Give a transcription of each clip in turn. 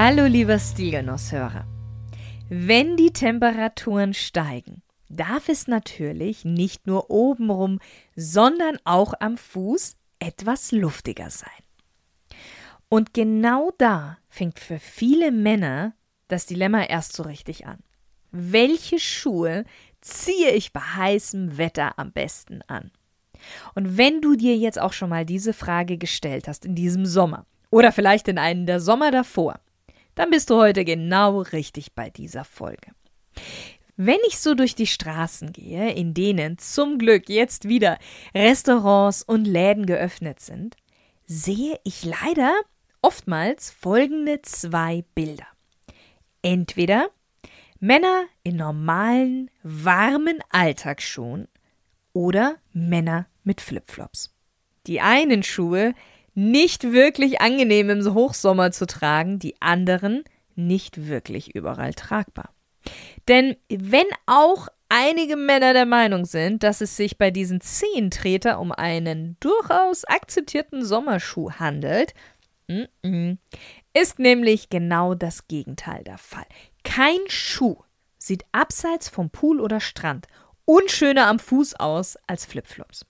Hallo lieber Stilgenusshörer. Wenn die Temperaturen steigen, darf es natürlich nicht nur obenrum, sondern auch am Fuß etwas luftiger sein. Und genau da fängt für viele Männer das Dilemma erst so richtig an. Welche Schuhe ziehe ich bei heißem Wetter am besten an? Und wenn du dir jetzt auch schon mal diese Frage gestellt hast in diesem Sommer oder vielleicht in einem der Sommer davor, dann bist du heute genau richtig bei dieser Folge. Wenn ich so durch die Straßen gehe, in denen zum Glück jetzt wieder Restaurants und Läden geöffnet sind, sehe ich leider oftmals folgende zwei Bilder. Entweder Männer in normalen, warmen Alltagsschuhen oder Männer mit Flipflops. Die einen Schuhe nicht wirklich angenehm im Hochsommer zu tragen, die anderen nicht wirklich überall tragbar. Denn wenn auch einige Männer der Meinung sind, dass es sich bei diesen Zehentreter um einen durchaus akzeptierten Sommerschuh handelt, ist nämlich genau das Gegenteil der Fall. Kein Schuh sieht abseits vom Pool oder Strand unschöner am Fuß aus als Flipflops.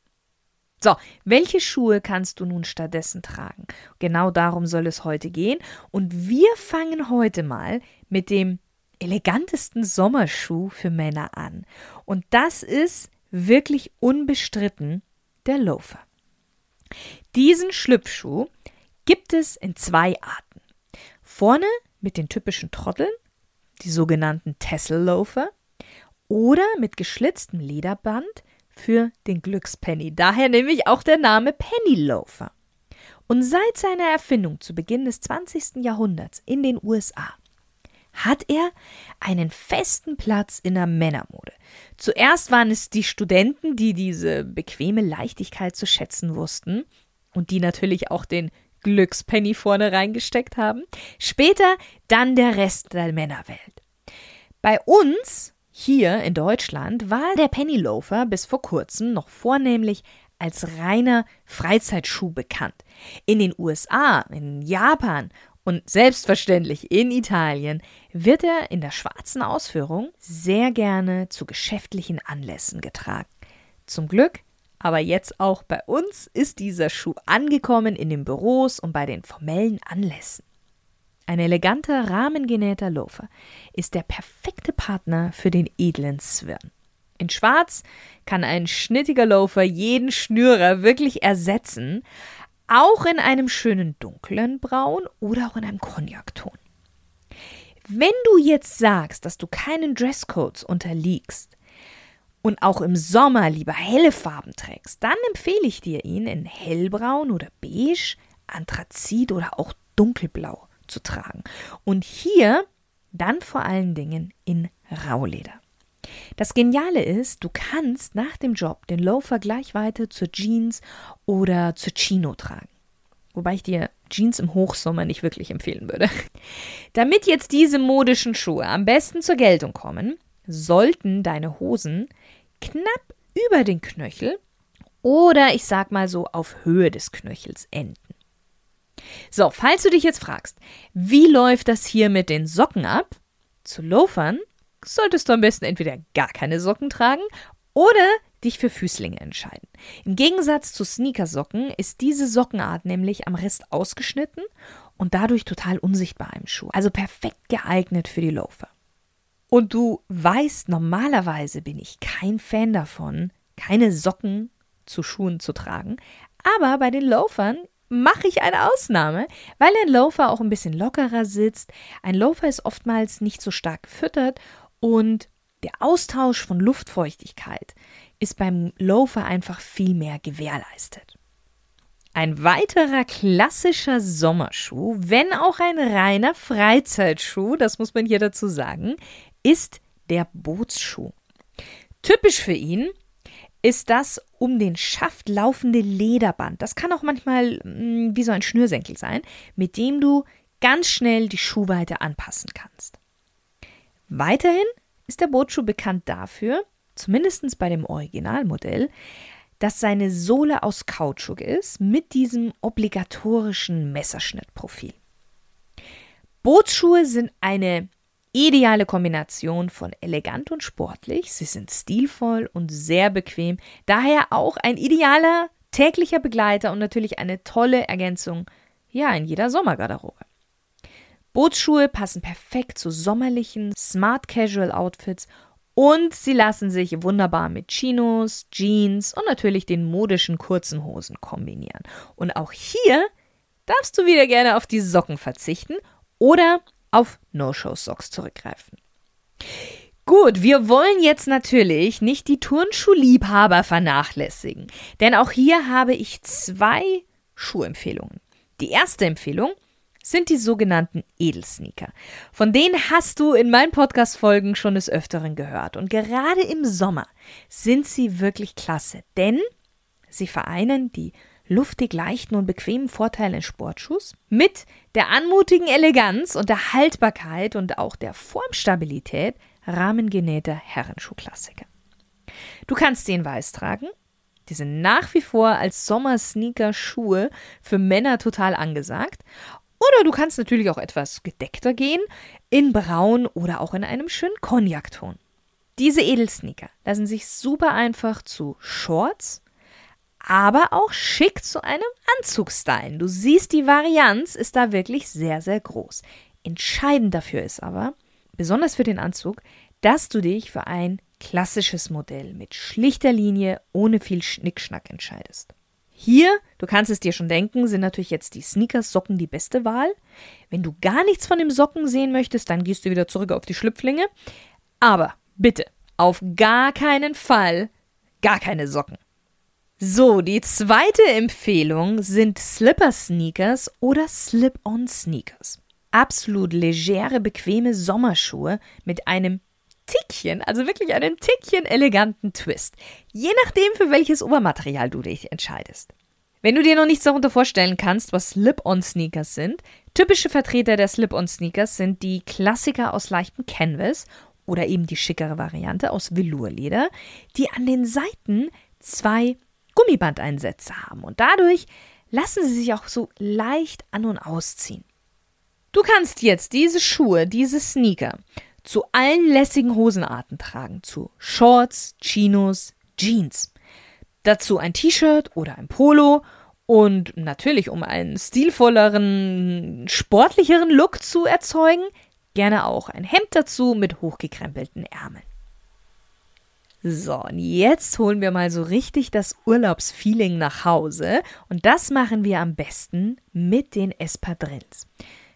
So, welche Schuhe kannst du nun stattdessen tragen? Genau darum soll es heute gehen. Und wir fangen heute mal mit dem elegantesten Sommerschuh für Männer an. Und das ist wirklich unbestritten der Loafer. Diesen Schlüpfschuh gibt es in zwei Arten. Vorne mit den typischen Trotteln, die sogenannten Tessel-Loafer, oder mit geschlitztem Lederband für den Glückspenny. Daher nämlich auch der Name Pennyloafer. Und seit seiner Erfindung zu Beginn des 20. Jahrhunderts in den USA hat er einen festen Platz in der Männermode. Zuerst waren es die Studenten, die diese bequeme Leichtigkeit zu schätzen wussten und die natürlich auch den Glückspenny vorne reingesteckt haben. Später dann der Rest der Männerwelt. Bei uns hier in Deutschland war der Pennyloafer bis vor kurzem noch vornehmlich als reiner Freizeitschuh bekannt. In den USA, in Japan und selbstverständlich in Italien wird er in der schwarzen Ausführung sehr gerne zu geschäftlichen Anlässen getragen. Zum Glück, aber jetzt auch bei uns ist dieser Schuh angekommen in den Büros und bei den formellen Anlässen. Ein eleganter, rahmengenähter Loafer ist der perfekte Partner für den edlen Zwirn. In Schwarz kann ein schnittiger Loafer jeden Schnürer wirklich ersetzen, auch in einem schönen dunklen Braun oder auch in einem Cognacton. Wenn du jetzt sagst, dass du keinen Dresscodes unterliegst und auch im Sommer lieber helle Farben trägst, dann empfehle ich dir ihn in hellbraun oder beige, Anthrazit oder auch dunkelblau zu tragen. Und hier dann vor allen Dingen in Rauleder. Das Geniale ist, du kannst nach dem Job den Loafer gleich weiter zur Jeans oder zur Chino tragen. Wobei ich dir Jeans im Hochsommer nicht wirklich empfehlen würde. Damit jetzt diese modischen Schuhe am besten zur Geltung kommen, sollten deine Hosen knapp über den Knöchel oder ich sag mal so auf Höhe des Knöchels enden. So, falls du dich jetzt fragst, wie läuft das hier mit den Socken ab? Zu Loafern solltest du am besten entweder gar keine Socken tragen oder dich für Füßlinge entscheiden. Im Gegensatz zu Sneakersocken ist diese Sockenart nämlich am Rest ausgeschnitten und dadurch total unsichtbar im Schuh. Also perfekt geeignet für die Loafer. Und du weißt, normalerweise bin ich kein Fan davon, keine Socken zu Schuhen zu tragen. Aber bei den Loafern mache ich eine Ausnahme, weil ein Loafer auch ein bisschen lockerer sitzt. Ein Loafer ist oftmals nicht so stark gefüttert und der Austausch von Luftfeuchtigkeit ist beim Loafer einfach viel mehr gewährleistet. Ein weiterer klassischer Sommerschuh, wenn auch ein reiner Freizeitschuh, das muss man hier dazu sagen, ist der Bootsschuh. Typisch für ihn ist das um den Schaft laufende Lederband. Das kann auch manchmal mh, hm, wie so ein Schnürsenkel sein, mit dem du ganz schnell die Schuhweite anpassen kannst. Weiterhin ist der Bootschuh bekannt dafür, zumindest bei dem Originalmodell, dass seine Sohle aus Kautschuk ist mit diesem obligatorischen Messerschnittprofil. Bootsschuhe sind eine ideale Kombination von elegant und sportlich. Sie sind stilvoll und sehr bequem, daher auch ein idealer täglicher Begleiter und natürlich eine tolle Ergänzung ja in jeder Sommergarderobe. Bootsschuhe passen perfekt zu sommerlichen Smart Casual Outfits und sie lassen sich wunderbar mit Chinos, Jeans und natürlich den modischen kurzen Hosen kombinieren. Und auch hier darfst du wieder gerne auf die Socken verzichten oder auf No-Show-Socks zurückgreifen. Gut, wir wollen jetzt natürlich nicht die Turnschuhliebhaber vernachlässigen, denn auch hier habe ich zwei Schuhempfehlungen. Die erste Empfehlung sind die sogenannten Edelsneaker. Von denen hast du in meinen Podcast-Folgen schon des Öfteren gehört. Und gerade im Sommer sind sie wirklich klasse, denn sie vereinen die luftig leichten und bequemen Vorteile in Sportschuhs mit der anmutigen Eleganz und der Haltbarkeit und auch der Formstabilität rahmengenähter Herrenschuhklassiker. Du kannst in weiß tragen. Die sind nach wie vor als Sommersneaker-Schuhe für Männer total angesagt. Oder du kannst natürlich auch etwas gedeckter gehen, in braun oder auch in einem schönen Cognac-Ton. Diese Edelsneaker lassen sich super einfach zu Shorts, aber auch schick zu einem Anzug stylen. Du siehst, die Varianz ist da wirklich sehr, sehr groß. Entscheidend dafür ist aber, besonders für den Anzug, dass du dich für ein klassisches Modell mit schlichter Linie ohne viel Schnickschnack entscheidest. Hier, du kannst es dir schon denken, sind natürlich jetzt die Sneakers-Socken die beste Wahl. Wenn du gar nichts von dem Socken sehen möchtest, dann gehst du wieder zurück auf die Schlüpflinge. Aber bitte, auf gar keinen Fall gar keine Socken. So, die zweite Empfehlung sind Slipper-Sneakers oder Slip-on-Sneakers. Absolut legere, bequeme Sommerschuhe mit einem Tickchen, also wirklich einen Tickchen eleganten Twist. Je nachdem, für welches Obermaterial du dich entscheidest. Wenn du dir noch nichts darunter vorstellen kannst, was Slip-on-Sneakers sind, typische Vertreter der Slip-on-Sneakers sind die Klassiker aus leichtem Canvas oder eben die schickere Variante aus Velourleder, die an den Seiten zwei Gummibandeinsätze haben und dadurch lassen sie sich auch so leicht an und ausziehen. Du kannst jetzt diese Schuhe, diese Sneaker zu allen lässigen Hosenarten tragen, zu Shorts, Chinos, Jeans. Dazu ein T-Shirt oder ein Polo und natürlich, um einen stilvolleren, sportlicheren Look zu erzeugen, gerne auch ein Hemd dazu mit hochgekrempelten Ärmeln. So, und jetzt holen wir mal so richtig das Urlaubsfeeling nach Hause und das machen wir am besten mit den Espadrilles.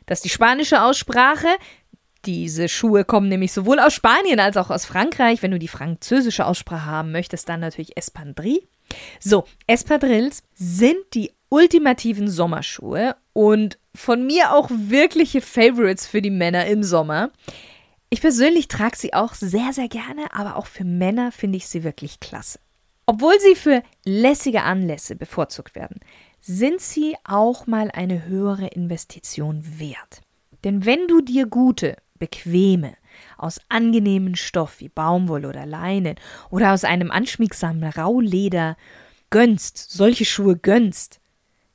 Das ist die spanische Aussprache, diese Schuhe kommen nämlich sowohl aus Spanien als auch aus Frankreich. Wenn du die französische Aussprache haben möchtest, dann natürlich Espadrilles. So, Espadrilles sind die ultimativen Sommerschuhe und von mir auch wirkliche Favorites für die Männer im Sommer. Ich persönlich trage sie auch sehr, sehr gerne, aber auch für Männer finde ich sie wirklich klasse. Obwohl sie für lässige Anlässe bevorzugt werden, sind sie auch mal eine höhere Investition wert. Denn wenn du dir gute, bequeme, aus angenehmem Stoff wie Baumwolle oder Leinen oder aus einem anschmiegsamen Rauleder gönnst, solche Schuhe gönnst,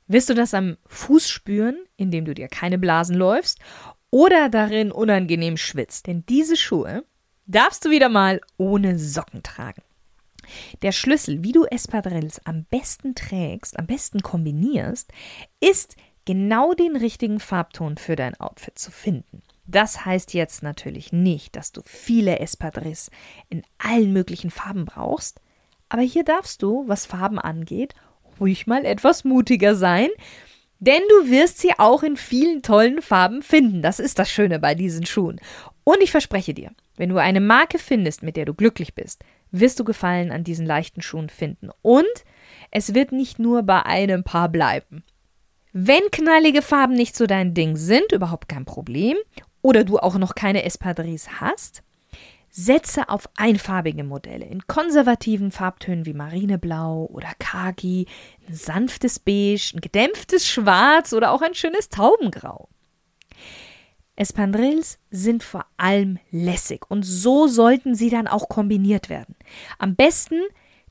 wirst du das am Fuß spüren, indem du dir keine Blasen läufst oder darin unangenehm schwitzt. Denn diese Schuhe darfst du wieder mal ohne Socken tragen. Der Schlüssel, wie du Espadrilles am besten trägst, am besten kombinierst, ist genau den richtigen Farbton für dein Outfit zu finden. Das heißt jetzt natürlich nicht, dass du viele Espadrilles in allen möglichen Farben brauchst, aber hier darfst du, was Farben angeht, ruhig mal etwas mutiger sein, denn du wirst sie auch in vielen tollen Farben finden. Das ist das Schöne bei diesen Schuhen. Und ich verspreche dir, wenn du eine Marke findest, mit der du glücklich bist, wirst du Gefallen an diesen leichten Schuhen finden. Und es wird nicht nur bei einem Paar bleiben. Wenn knallige Farben nicht so dein Ding sind, überhaupt kein Problem, oder du auch noch keine Espadrilles hast, setze auf einfarbige Modelle in konservativen Farbtönen wie Marineblau oder Khaki, ein sanftes Beige, ein gedämpftes Schwarz oder auch ein schönes Taubengrau. Espandrills sind vor allem lässig und so sollten sie dann auch kombiniert werden. Am besten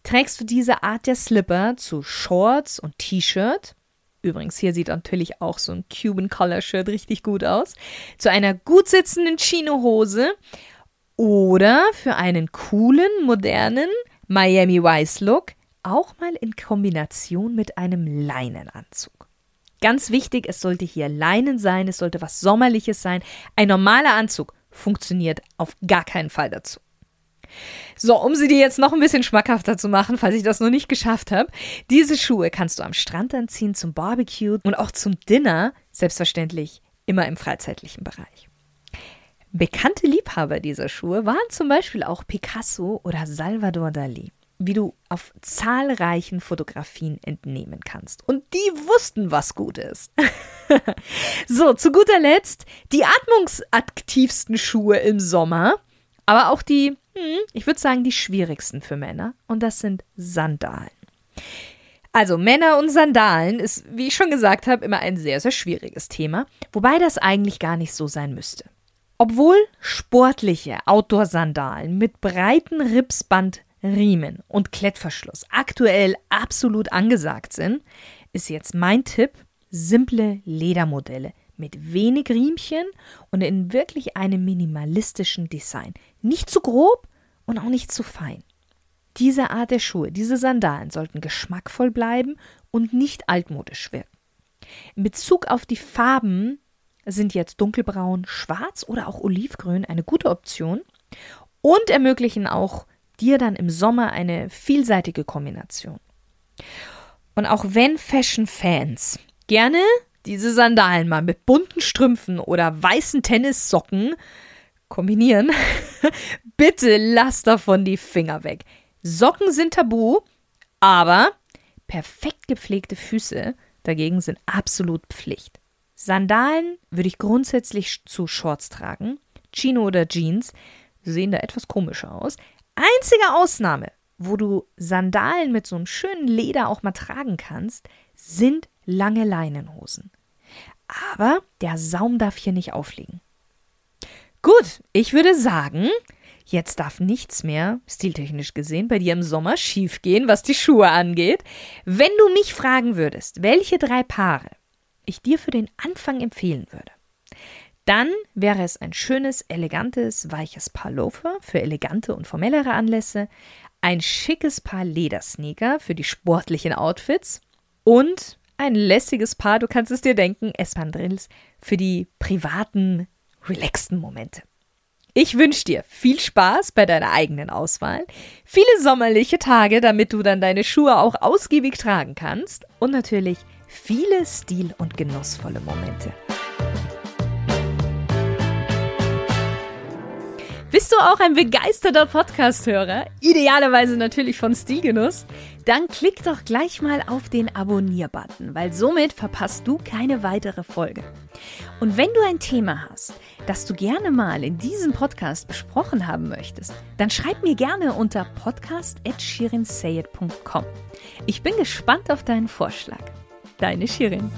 trägst du diese Art der Slipper zu Shorts und T-Shirt. Übrigens, hier sieht natürlich auch so ein Cuban Collar Shirt richtig gut aus. Zu einer gut sitzenden Chino-Hose oder für einen coolen, modernen Miami Vice Look auch mal in Kombination mit einem Leinenanzug. Ganz wichtig, es sollte hier Leinen sein, es sollte was Sommerliches sein. Ein normaler Anzug funktioniert auf gar keinen Fall dazu. So, um sie dir jetzt noch ein bisschen schmackhafter zu machen, falls ich das noch nicht geschafft habe, diese Schuhe kannst du am Strand anziehen, zum Barbecue und auch zum Dinner, selbstverständlich immer im freizeitlichen Bereich. Bekannte Liebhaber dieser Schuhe waren zum Beispiel auch Picasso oder Salvador Dali wie du auf zahlreichen Fotografien entnehmen kannst. Und die wussten, was gut ist. so, zu guter Letzt die atmungsaktivsten Schuhe im Sommer, aber auch die, hm, ich würde sagen, die schwierigsten für Männer. Und das sind Sandalen. Also Männer und Sandalen ist, wie ich schon gesagt habe, immer ein sehr, sehr schwieriges Thema, wobei das eigentlich gar nicht so sein müsste. Obwohl sportliche Outdoor-Sandalen mit breiten Ripsband Riemen und Klettverschluss aktuell absolut angesagt sind, ist jetzt mein Tipp simple Ledermodelle mit wenig Riemchen und in wirklich einem minimalistischen Design. Nicht zu grob und auch nicht zu fein. Diese Art der Schuhe, diese Sandalen sollten geschmackvoll bleiben und nicht altmodisch wirken. In Bezug auf die Farben sind jetzt dunkelbraun, schwarz oder auch olivgrün eine gute Option und ermöglichen auch dir dann im Sommer eine vielseitige Kombination. Und auch wenn Fashion-Fans gerne diese Sandalen mal mit bunten Strümpfen oder weißen Tennissocken kombinieren, bitte lass davon die Finger weg. Socken sind tabu, aber perfekt gepflegte Füße dagegen sind absolut Pflicht. Sandalen würde ich grundsätzlich zu Shorts tragen. Chino oder Jeans sehen da etwas komischer aus einzige Ausnahme, wo du Sandalen mit so einem schönen Leder auch mal tragen kannst, sind lange Leinenhosen. Aber der Saum darf hier nicht aufliegen. Gut, ich würde sagen, jetzt darf nichts mehr, stiltechnisch gesehen, bei dir im Sommer schiefgehen, was die Schuhe angeht. Wenn du mich fragen würdest, welche drei Paare ich dir für den Anfang empfehlen würde, dann wäre es ein schönes, elegantes, weiches Paar Loafer für elegante und formellere Anlässe, ein schickes Paar Ledersneaker für die sportlichen Outfits und ein lässiges Paar, du kannst es dir denken, Espandrills für die privaten, relaxten Momente. Ich wünsche dir viel Spaß bei deiner eigenen Auswahl, viele sommerliche Tage, damit du dann deine Schuhe auch ausgiebig tragen kannst und natürlich viele stil- und genussvolle Momente. Bist du auch ein begeisterter Podcast-Hörer? Idealerweise natürlich von Stilgenuss? Dann klick doch gleich mal auf den Abonnier-Button, weil somit verpasst du keine weitere Folge. Und wenn du ein Thema hast, das du gerne mal in diesem Podcast besprochen haben möchtest, dann schreib mir gerne unter podcast.shirinsayed.com. Ich bin gespannt auf deinen Vorschlag. Deine Shirin.